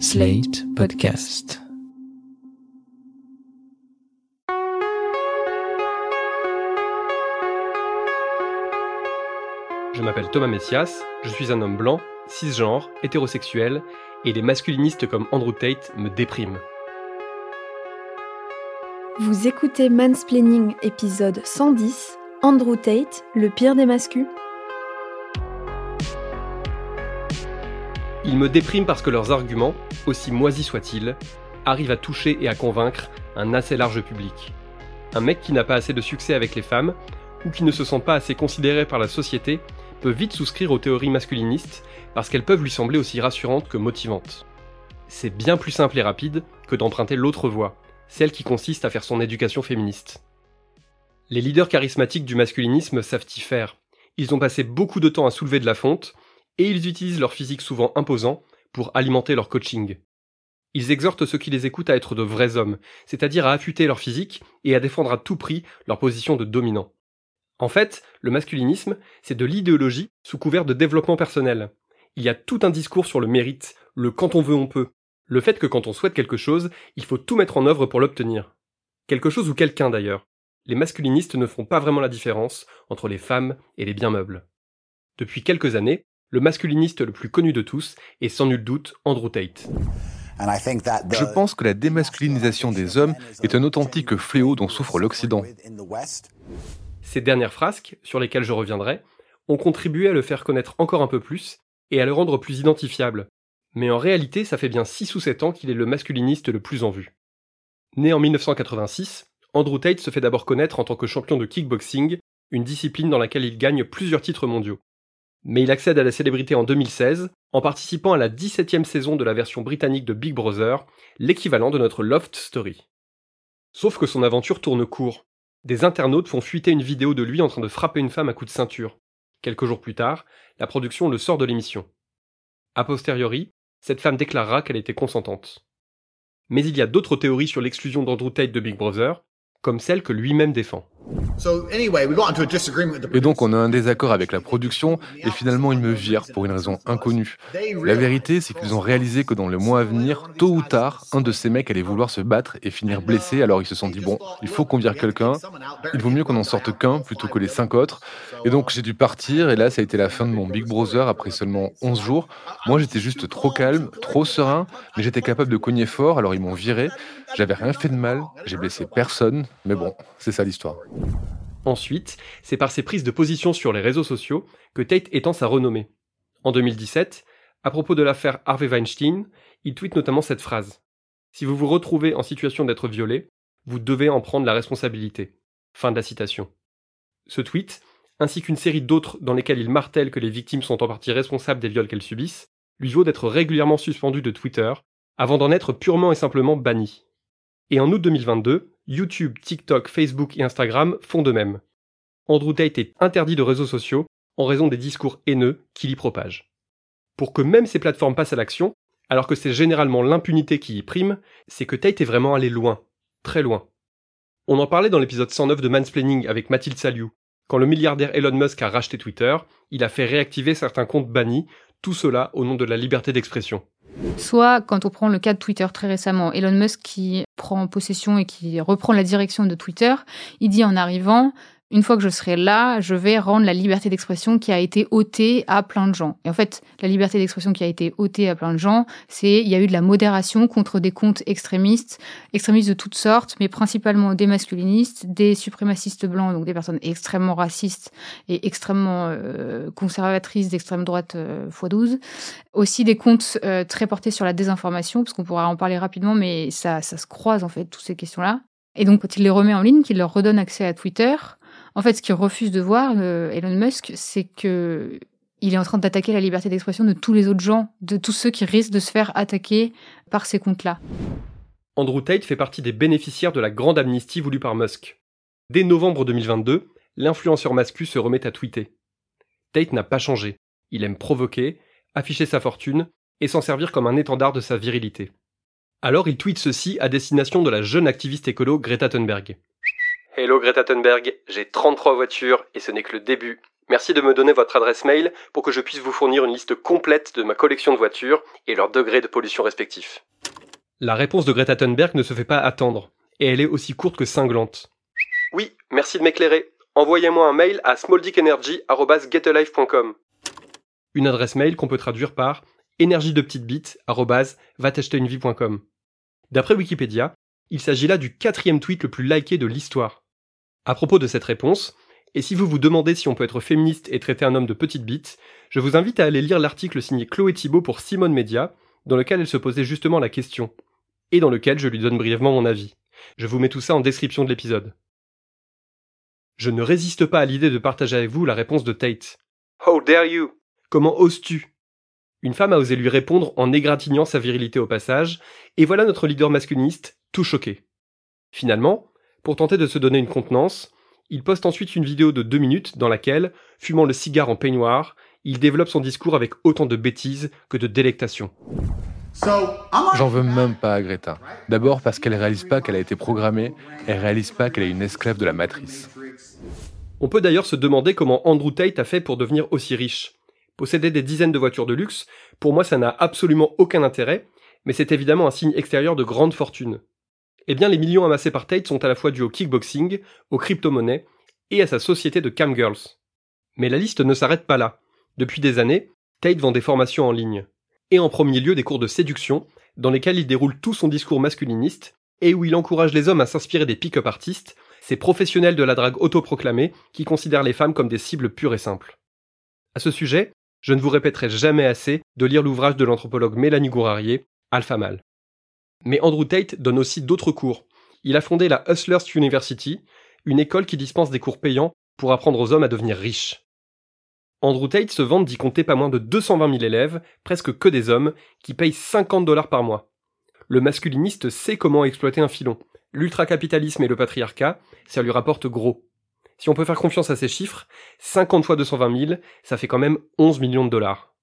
Slate Podcast. Je m'appelle Thomas Messias, je suis un homme blanc, cisgenre, hétérosexuel, et les masculinistes comme Andrew Tate me dépriment. Vous écoutez Mansplaining épisode 110, Andrew Tate, le pire des mascus Ils me dépriment parce que leurs arguments, aussi moisis soient-ils, arrivent à toucher et à convaincre un assez large public. Un mec qui n'a pas assez de succès avec les femmes, ou qui ne se sent pas assez considéré par la société, peut vite souscrire aux théories masculinistes parce qu'elles peuvent lui sembler aussi rassurantes que motivantes. C'est bien plus simple et rapide que d'emprunter l'autre voie, celle qui consiste à faire son éducation féministe. Les leaders charismatiques du masculinisme savent y faire. Ils ont passé beaucoup de temps à soulever de la fonte, et ils utilisent leur physique souvent imposant pour alimenter leur coaching. Ils exhortent ceux qui les écoutent à être de vrais hommes, c'est-à-dire à affûter leur physique et à défendre à tout prix leur position de dominant. En fait, le masculinisme, c'est de l'idéologie sous couvert de développement personnel. Il y a tout un discours sur le mérite, le quand on veut on peut, le fait que quand on souhaite quelque chose, il faut tout mettre en œuvre pour l'obtenir. Quelque chose ou quelqu'un d'ailleurs. Les masculinistes ne font pas vraiment la différence entre les femmes et les biens meubles. Depuis quelques années, le masculiniste le plus connu de tous est sans nul doute Andrew Tate. Je pense que la démasculinisation des hommes est un authentique fléau dont souffre l'Occident. Ces dernières frasques, sur lesquelles je reviendrai, ont contribué à le faire connaître encore un peu plus et à le rendre plus identifiable. Mais en réalité, ça fait bien 6 ou 7 ans qu'il est le masculiniste le plus en vue. Né en 1986, Andrew Tate se fait d'abord connaître en tant que champion de kickboxing, une discipline dans laquelle il gagne plusieurs titres mondiaux mais il accède à la célébrité en 2016 en participant à la 17e saison de la version britannique de Big Brother, l'équivalent de notre Loft Story. Sauf que son aventure tourne court. Des internautes font fuiter une vidéo de lui en train de frapper une femme à coups de ceinture. Quelques jours plus tard, la production le sort de l'émission. A posteriori, cette femme déclarera qu'elle était consentante. Mais il y a d'autres théories sur l'exclusion d'Andrew Tate de Big Brother, comme celle que lui-même défend. Et donc on a un désaccord avec la production et finalement ils me virent pour une raison inconnue. La vérité c'est qu'ils ont réalisé que dans le mois à venir, tôt ou tard, un de ces mecs allait vouloir se battre et finir blessé alors ils se sont dit bon, il faut qu'on vire quelqu'un, il vaut mieux qu'on en sorte qu'un plutôt que les cinq autres. Et donc j'ai dû partir et là ça a été la fin de mon Big Brother après seulement 11 jours. Moi j'étais juste trop calme, trop serein, mais j'étais capable de cogner fort alors ils m'ont viré. J'avais rien fait de mal, j'ai blessé personne, mais bon, c'est ça l'histoire. Ensuite, c'est par ses prises de position sur les réseaux sociaux que Tate étend sa renommée. En 2017, à propos de l'affaire Harvey Weinstein, il tweet notamment cette phrase. Si vous vous retrouvez en situation d'être violé, vous devez en prendre la responsabilité. Fin de la citation. Ce tweet, ainsi qu'une série d'autres dans lesquels il martèle que les victimes sont en partie responsables des viols qu'elles subissent, lui vaut d'être régulièrement suspendu de Twitter, avant d'en être purement et simplement banni. Et en août 2022, YouTube, TikTok, Facebook et Instagram font de même. Andrew Tate est interdit de réseaux sociaux en raison des discours haineux qu'il y propage. Pour que même ces plateformes passent à l'action, alors que c'est généralement l'impunité qui y prime, c'est que Tate est vraiment allé loin, très loin. On en parlait dans l'épisode 109 de Mansplaining avec Mathilde Saliou. Quand le milliardaire Elon Musk a racheté Twitter, il a fait réactiver certains comptes bannis, tout cela au nom de la liberté d'expression. Soit quand on prend le cas de Twitter très récemment, Elon Musk qui prend possession et qui reprend la direction de Twitter, il dit en arrivant, une fois que je serai là, je vais rendre la liberté d'expression qui a été ôtée à plein de gens. Et en fait, la liberté d'expression qui a été ôtée à plein de gens, c'est il y a eu de la modération contre des comptes extrémistes, extrémistes de toutes sortes, mais principalement des masculinistes, des suprémacistes blancs, donc des personnes extrêmement racistes et extrêmement euh, conservatrices d'extrême droite euh, x12. Aussi des comptes euh, très portés sur la désinformation, parce qu'on pourra en parler rapidement, mais ça, ça se croise en fait, toutes ces questions-là. Et donc, quand il les remet en ligne, qu'il leur redonne accès à Twitter, en fait, ce qu'il refuse de voir, Elon Musk, c'est que il est en train d'attaquer la liberté d'expression de tous les autres gens, de tous ceux qui risquent de se faire attaquer par ces comptes-là. Andrew Tate fait partie des bénéficiaires de la grande amnistie voulue par Musk. Dès novembre 2022, l'influenceur mascu se remet à tweeter. Tate n'a pas changé. Il aime provoquer, afficher sa fortune et s'en servir comme un étendard de sa virilité. Alors il tweet ceci à destination de la jeune activiste écolo Greta Thunberg. Hello Greta Thunberg, j'ai 33 voitures et ce n'est que le début. Merci de me donner votre adresse mail pour que je puisse vous fournir une liste complète de ma collection de voitures et leur degré de pollution respectif. La réponse de Greta Thunberg ne se fait pas attendre, et elle est aussi courte que cinglante. Oui, merci de m'éclairer. Envoyez-moi un mail à smalldickenergy.getalife.com. Une adresse mail qu'on peut traduire par énergie de petite bite D'après Wikipédia, il s'agit là du quatrième tweet le plus liké de l'histoire. À propos de cette réponse, et si vous vous demandez si on peut être féministe et traiter un homme de petite bite, je vous invite à aller lire l'article signé Chloé Thibault pour Simone Media, dans lequel elle se posait justement la question, et dans lequel je lui donne brièvement mon avis. Je vous mets tout ça en description de l'épisode. Je ne résiste pas à l'idée de partager avec vous la réponse de Tate. How dare you? Comment oses-tu? Une femme a osé lui répondre en égratignant sa virilité au passage, et voilà notre leader masculiniste, tout choqué. Finalement, pour tenter de se donner une contenance, il poste ensuite une vidéo de deux minutes dans laquelle, fumant le cigare en peignoir, il développe son discours avec autant de bêtises que de délectation. J'en veux même pas à Greta. D'abord parce qu'elle réalise pas qu'elle a été programmée, elle réalise pas qu'elle est une esclave de la matrice. On peut d'ailleurs se demander comment Andrew Tate a fait pour devenir aussi riche. Posséder des dizaines de voitures de luxe, pour moi ça n'a absolument aucun intérêt, mais c'est évidemment un signe extérieur de grande fortune. Eh bien les millions amassés par Tate sont à la fois dus au kickboxing, aux crypto-monnaies et à sa société de camgirls. Mais la liste ne s'arrête pas là. Depuis des années, Tate vend des formations en ligne et en premier lieu des cours de séduction, dans lesquels il déroule tout son discours masculiniste, et où il encourage les hommes à s'inspirer des pick-up artistes, ces professionnels de la drague autoproclamés qui considèrent les femmes comme des cibles pures et simples. À ce sujet, je ne vous répéterai jamais assez de lire l'ouvrage de l'anthropologue Mélanie Gourarier, Alpha Mal. Mais Andrew Tate donne aussi d'autres cours. Il a fondé la Hustlers University, une école qui dispense des cours payants pour apprendre aux hommes à devenir riches. Andrew Tate se vante d'y compter pas moins de 220 000 élèves, presque que des hommes, qui payent 50 dollars par mois. Le masculiniste sait comment exploiter un filon. L'ultracapitalisme et le patriarcat, ça lui rapporte gros. Si on peut faire confiance à ces chiffres, 50 fois 220 000, ça fait quand même 11 millions de dollars.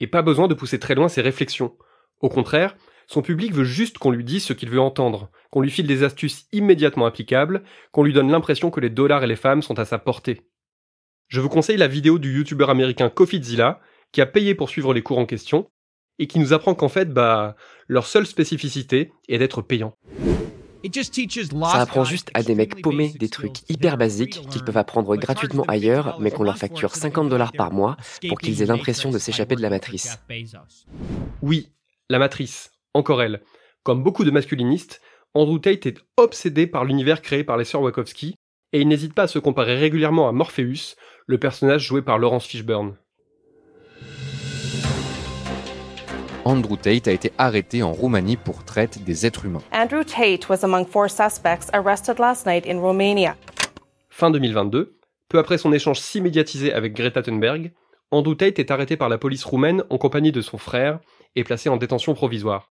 Et pas besoin de pousser très loin ses réflexions. Au contraire, son public veut juste qu'on lui dise ce qu'il veut entendre, qu'on lui file des astuces immédiatement applicables, qu'on lui donne l'impression que les dollars et les femmes sont à sa portée. Je vous conseille la vidéo du youtubeur américain CoffeeZilla, qui a payé pour suivre les cours en question, et qui nous apprend qu'en fait, bah, leur seule spécificité est d'être payant. Ça apprend juste à des mecs paumés des trucs hyper basiques qu'ils peuvent apprendre gratuitement ailleurs, mais qu'on leur facture 50 dollars par mois pour qu'ils aient l'impression de s'échapper de la matrice. Oui, la matrice, encore elle. Comme beaucoup de masculinistes, Andrew Tate est obsédé par l'univers créé par les sœurs Wachowski, et il n'hésite pas à se comparer régulièrement à Morpheus, le personnage joué par Laurence Fishburne. Andrew Tate a été arrêté en Roumanie pour traite des êtres humains. Andrew Tate was among four suspects arrested last night in Romania. Fin 2022, peu après son échange si médiatisé avec Greta Thunberg, Andrew Tate est arrêté par la police roumaine en compagnie de son frère et placé en détention provisoire.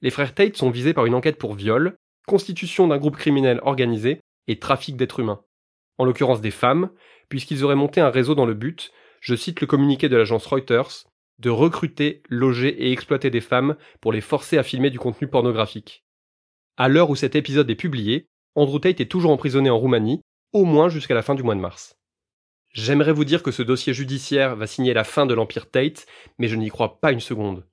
Les frères Tate sont visés par une enquête pour viol, constitution d'un groupe criminel organisé et trafic d'êtres humains. En l'occurrence des femmes, puisqu'ils auraient monté un réseau dans le but, je cite le communiqué de l'agence Reuters, de recruter, loger et exploiter des femmes pour les forcer à filmer du contenu pornographique. À l'heure où cet épisode est publié, Andrew Tate est toujours emprisonné en Roumanie, au moins jusqu'à la fin du mois de mars. J'aimerais vous dire que ce dossier judiciaire va signer la fin de l'empire Tate, mais je n'y crois pas une seconde.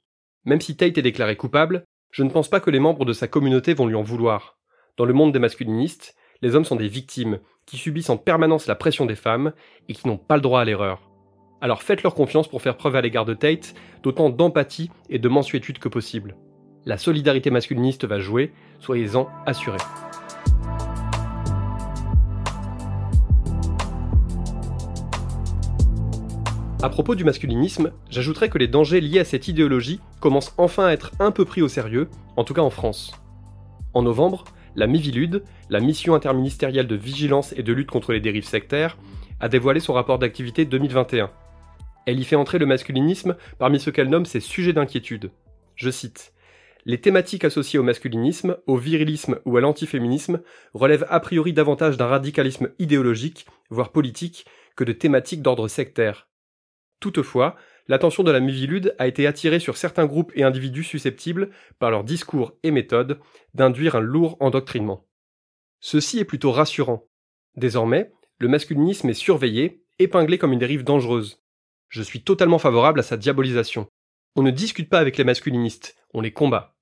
Même si Tate est déclaré coupable, je ne pense pas que les membres de sa communauté vont lui en vouloir. Dans le monde des masculinistes, les hommes sont des victimes, qui subissent en permanence la pression des femmes et qui n'ont pas le droit à l'erreur. Alors faites-leur confiance pour faire preuve à l'égard de Tate d'autant d'empathie et de mensuétude que possible. La solidarité masculiniste va jouer, soyez-en assurés. À propos du masculinisme, j'ajouterais que les dangers liés à cette idéologie commencent enfin à être un peu pris au sérieux, en tout cas en France. En novembre, la MIVILUD, la mission interministérielle de vigilance et de lutte contre les dérives sectaires, a dévoilé son rapport d'activité 2021. Elle y fait entrer le masculinisme parmi ce qu'elle nomme ses sujets d'inquiétude. Je cite Les thématiques associées au masculinisme, au virilisme ou à l'antiféminisme relèvent a priori davantage d'un radicalisme idéologique, voire politique, que de thématiques d'ordre sectaire. Toutefois, l'attention de la Mivilude a été attirée sur certains groupes et individus susceptibles, par leur discours et méthodes, d'induire un lourd endoctrinement. Ceci est plutôt rassurant. Désormais, le masculinisme est surveillé épinglée comme une dérive dangereuse. Je suis totalement favorable à sa diabolisation. On ne discute pas avec les masculinistes, on les combat.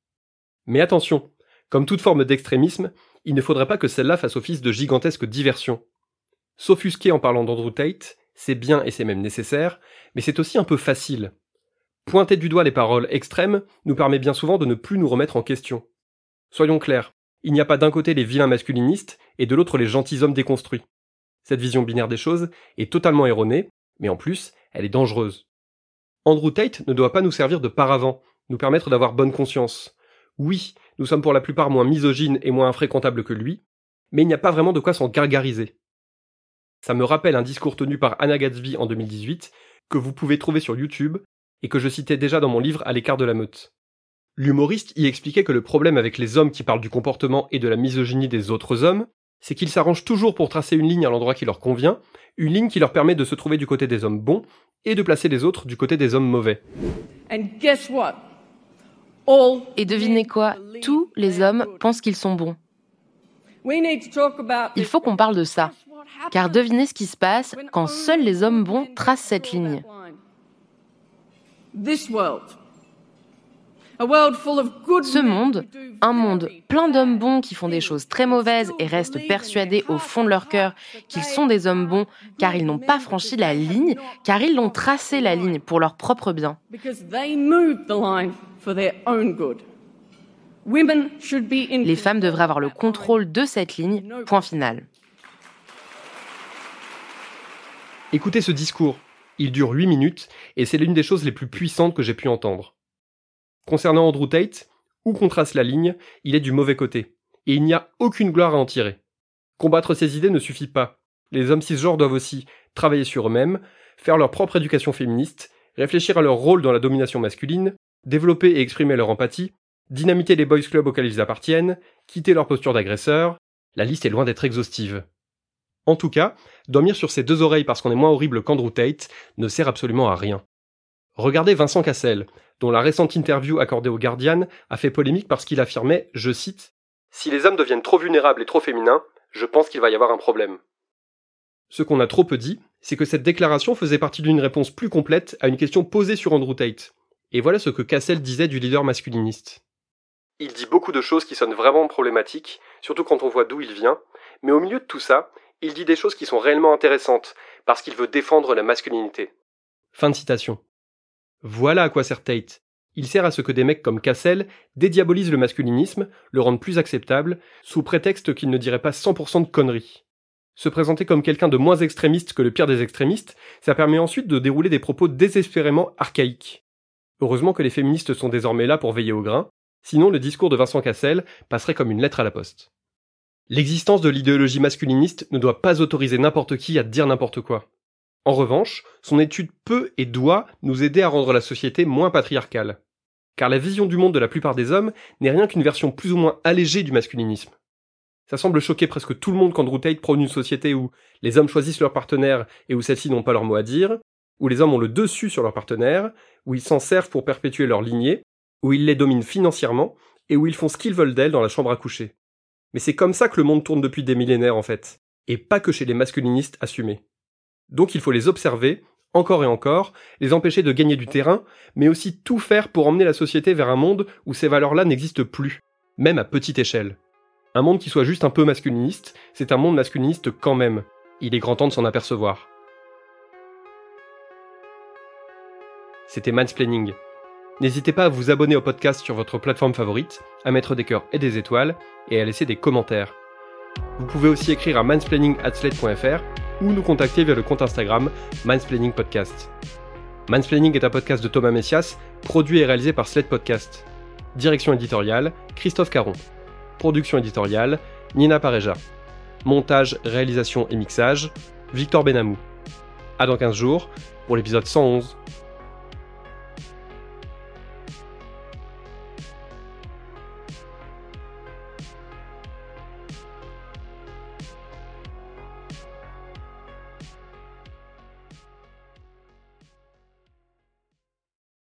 Mais attention, comme toute forme d'extrémisme, il ne faudrait pas que celle-là fasse office de gigantesque diversion. S'offusquer en parlant d'Andrew Tate, c'est bien et c'est même nécessaire, mais c'est aussi un peu facile. Pointer du doigt les paroles extrêmes nous permet bien souvent de ne plus nous remettre en question. Soyons clairs, il n'y a pas d'un côté les vilains masculinistes et de l'autre les gentilshommes déconstruits. Cette vision binaire des choses est totalement erronée, mais en plus, elle est dangereuse. Andrew Tate ne doit pas nous servir de paravent, nous permettre d'avoir bonne conscience. Oui, nous sommes pour la plupart moins misogynes et moins infréquentables que lui, mais il n'y a pas vraiment de quoi s'en gargariser. Ça me rappelle un discours tenu par Anna Gatsby en 2018, que vous pouvez trouver sur YouTube, et que je citais déjà dans mon livre À l'écart de la meute. L'humoriste y expliquait que le problème avec les hommes qui parlent du comportement et de la misogynie des autres hommes, c'est qu'ils s'arrangent toujours pour tracer une ligne à l'endroit qui leur convient, une ligne qui leur permet de se trouver du côté des hommes bons et de placer les autres du côté des hommes mauvais. Et devinez quoi? Tous les hommes pensent qu'ils sont bons. Il faut qu'on parle de ça, car devinez ce qui se passe quand seuls les hommes bons tracent cette ligne. Ce monde, un monde plein d'hommes bons qui font des choses très mauvaises et restent persuadés au fond de leur cœur qu'ils sont des hommes bons car ils n'ont pas franchi la ligne, car ils l'ont tracé la ligne pour leur propre bien. Les femmes devraient avoir le contrôle de cette ligne, point final. Écoutez ce discours. Il dure 8 minutes et c'est l'une des choses les plus puissantes que j'ai pu entendre. Concernant Andrew Tate, où qu'on trace la ligne, il est du mauvais côté. Et il n'y a aucune gloire à en tirer. Combattre ses idées ne suffit pas. Les hommes cisgenres doivent aussi travailler sur eux-mêmes, faire leur propre éducation féministe, réfléchir à leur rôle dans la domination masculine, développer et exprimer leur empathie, dynamiter les boys clubs auxquels ils appartiennent, quitter leur posture d'agresseur. La liste est loin d'être exhaustive. En tout cas, dormir sur ses deux oreilles parce qu'on est moins horrible qu'Andrew Tate ne sert absolument à rien. Regardez Vincent Cassel, dont la récente interview accordée au Guardian a fait polémique parce qu'il affirmait, je cite, Si les hommes deviennent trop vulnérables et trop féminins, je pense qu'il va y avoir un problème. Ce qu'on a trop peu dit, c'est que cette déclaration faisait partie d'une réponse plus complète à une question posée sur Andrew Tate. Et voilà ce que Cassel disait du leader masculiniste. Il dit beaucoup de choses qui sonnent vraiment problématiques, surtout quand on voit d'où il vient, mais au milieu de tout ça, il dit des choses qui sont réellement intéressantes, parce qu'il veut défendre la masculinité. Fin de citation. Voilà à quoi sert Tate. Il sert à ce que des mecs comme Cassel dédiabolisent le masculinisme, le rendent plus acceptable, sous prétexte qu'il ne dirait pas 100% de conneries. Se présenter comme quelqu'un de moins extrémiste que le pire des extrémistes, ça permet ensuite de dérouler des propos désespérément archaïques. Heureusement que les féministes sont désormais là pour veiller au grain, sinon le discours de Vincent Cassel passerait comme une lettre à la poste. L'existence de l'idéologie masculiniste ne doit pas autoriser n'importe qui à dire n'importe quoi. En revanche, son étude peut et doit nous aider à rendre la société moins patriarcale. Car la vision du monde de la plupart des hommes n'est rien qu'une version plus ou moins allégée du masculinisme. Ça semble choquer presque tout le monde quand Tate prône une société où les hommes choisissent leur partenaire et où celles-ci n'ont pas leur mot à dire, où les hommes ont le dessus sur leur partenaire, où ils s'en servent pour perpétuer leur lignée, où ils les dominent financièrement et où ils font ce qu'ils veulent d'elles dans la chambre à coucher. Mais c'est comme ça que le monde tourne depuis des millénaires en fait, et pas que chez les masculinistes assumés. Donc il faut les observer, encore et encore, les empêcher de gagner du terrain, mais aussi tout faire pour emmener la société vers un monde où ces valeurs-là n'existent plus, même à petite échelle. Un monde qui soit juste un peu masculiniste, c'est un monde masculiniste quand même. Il est grand temps de s'en apercevoir. C'était Mansplaining. N'hésitez pas à vous abonner au podcast sur votre plateforme favorite, à mettre des cœurs et des étoiles, et à laisser des commentaires. Vous pouvez aussi écrire à mansplaining.slate.fr ou nous contacter via le compte Instagram Mansplaining Podcast. Mansplaining est un podcast de Thomas Messias, produit et réalisé par Slate Podcast. Direction éditoriale, Christophe Caron. Production éditoriale, Nina Pareja. Montage, réalisation et mixage, Victor Benamou. À dans 15 jours pour l'épisode 111